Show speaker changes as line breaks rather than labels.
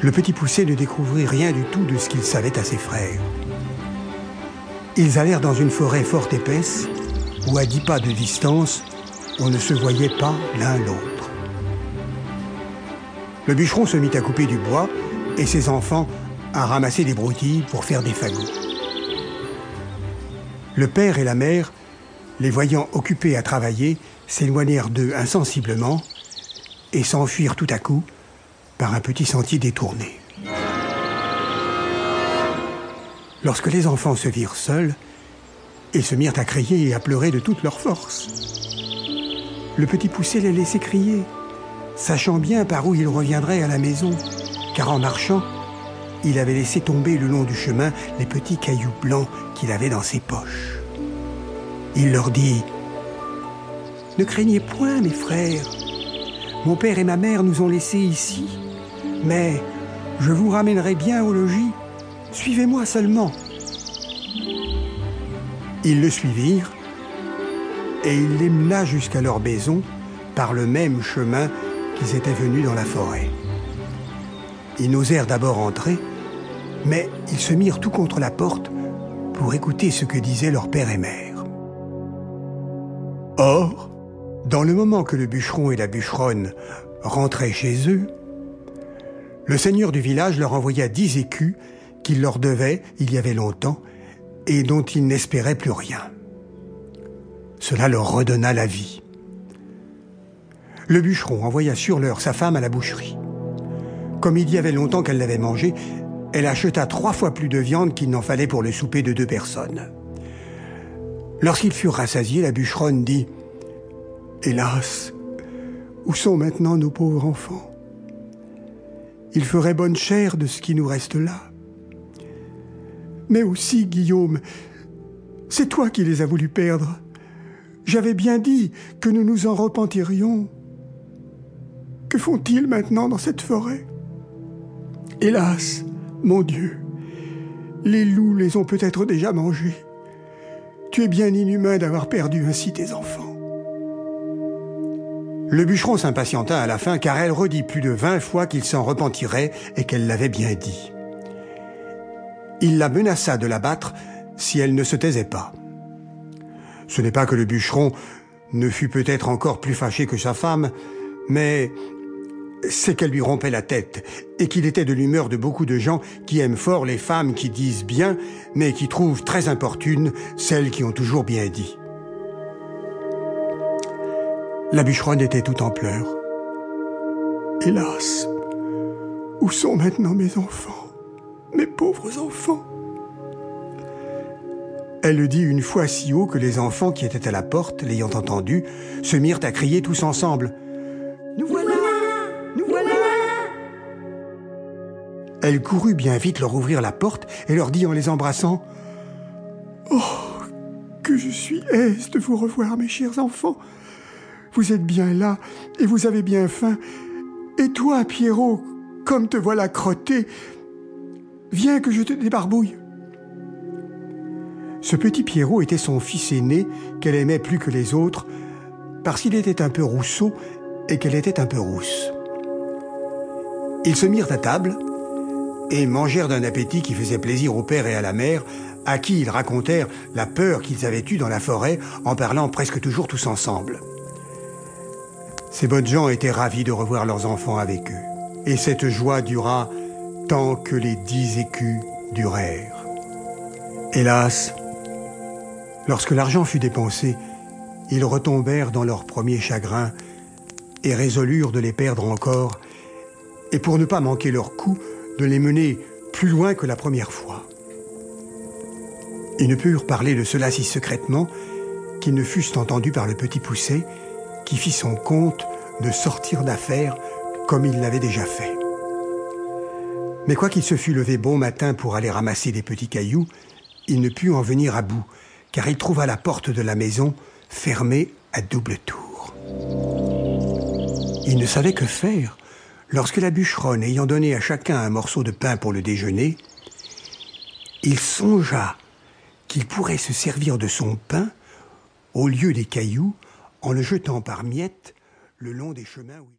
Le petit poussé ne découvrit rien du tout de ce qu'il savait à ses frères. Ils allèrent dans une forêt fort épaisse, où à dix pas de distance, on ne se voyait pas l'un l'autre. Le bûcheron se mit à couper du bois et ses enfants à ramasser des broutilles pour faire des fagots. Le père et la mère, les voyant occupés à travailler, s'éloignèrent d'eux insensiblement et s'enfuirent tout à coup par un petit sentier détourné. Lorsque les enfants se virent seuls, ils se mirent à crier et à pleurer de toute leur force. Le petit poussé les laissait crier, sachant bien par où il reviendrait à la maison, car en marchant, il avait laissé tomber le long du chemin les petits cailloux blancs qu'il avait dans ses poches. Il leur dit Ne craignez point, mes frères. Mon père et ma mère nous ont laissés ici, mais je vous ramènerai bien au logis. Suivez-moi seulement. Ils le suivirent et il les mena jusqu'à leur maison par le même chemin qu'ils étaient venus dans la forêt. Ils n'osèrent d'abord entrer, mais ils se mirent tout contre la porte pour écouter ce que disaient leur père et mère. Or, dans le moment que le bûcheron et la bûcheronne rentraient chez eux, le seigneur du village leur envoya dix écus qu'il leur devait il y avait longtemps et dont ils n'espéraient plus rien. Cela leur redonna la vie. Le bûcheron envoya sur l'heure sa femme à la boucherie. Comme il y avait longtemps qu'elle l'avait mangé, elle acheta trois fois plus de viande qu'il n'en fallait pour le souper de deux personnes. Lorsqu'ils furent rassasiés, la bûcheronne dit Hélas, où sont maintenant nos pauvres enfants? Ils feraient bonne chère de ce qui nous reste là. Mais aussi, Guillaume, c'est toi qui les as voulu perdre. J'avais bien dit que nous nous en repentirions. Que font-ils maintenant dans cette forêt? Hélas, mon Dieu, les loups les ont peut-être déjà mangés. Tu es bien inhumain d'avoir perdu ainsi tes enfants. Le bûcheron s'impatienta à la fin car elle redit plus de vingt fois qu'il s'en repentirait et qu'elle l'avait bien dit. Il la menaça de la battre si elle ne se taisait pas. Ce n'est pas que le bûcheron ne fut peut-être encore plus fâché que sa femme, mais c'est qu'elle lui rompait la tête, et qu'il était de l'humeur de beaucoup de gens qui aiment fort les femmes qui disent bien, mais qui trouvent très importunes celles qui ont toujours bien dit. La bûcheronne était tout en pleurs. Hélas, où sont maintenant mes enfants, mes pauvres enfants? Elle le dit une fois si haut que les enfants qui étaient à la porte, l'ayant entendu, se mirent à crier tous ensemble. Nous voilà Nous voilà Elle courut bien vite leur ouvrir la porte et leur dit en les embrassant Oh, que je suis aise de vous revoir, mes chers enfants. Vous êtes bien là et vous avez bien faim. Et toi, Pierrot, comme te voilà crotté, viens que je te débarbouille. Ce petit Pierrot était son fils aîné qu'elle aimait plus que les autres parce qu'il était un peu rousseau et qu'elle était un peu rousse. Ils se mirent à table et mangèrent d'un appétit qui faisait plaisir au père et à la mère, à qui ils racontèrent la peur qu'ils avaient eue dans la forêt en parlant presque toujours tous ensemble. Ces bonnes gens étaient ravis de revoir leurs enfants avec eux. Et cette joie dura tant que les dix écus durèrent. Hélas, lorsque l'argent fut dépensé, ils retombèrent dans leur premier chagrin et résolurent de les perdre encore, et pour ne pas manquer leur coup, de les mener plus loin que la première fois. Ils ne purent parler de cela si secrètement qu'ils ne fussent entendus par le petit poussé, qui fit son compte de sortir d'affaires comme il l'avait déjà fait. Mais quoiqu'il se fût levé bon matin pour aller ramasser des petits cailloux, il ne put en venir à bout, car il trouva la porte de la maison fermée à double tour. Il ne savait que faire lorsque la bûcheronne, ayant donné à chacun un morceau de pain pour le déjeuner, il songea qu'il pourrait se servir de son pain au lieu des cailloux en le jetant par miettes le long des chemins où.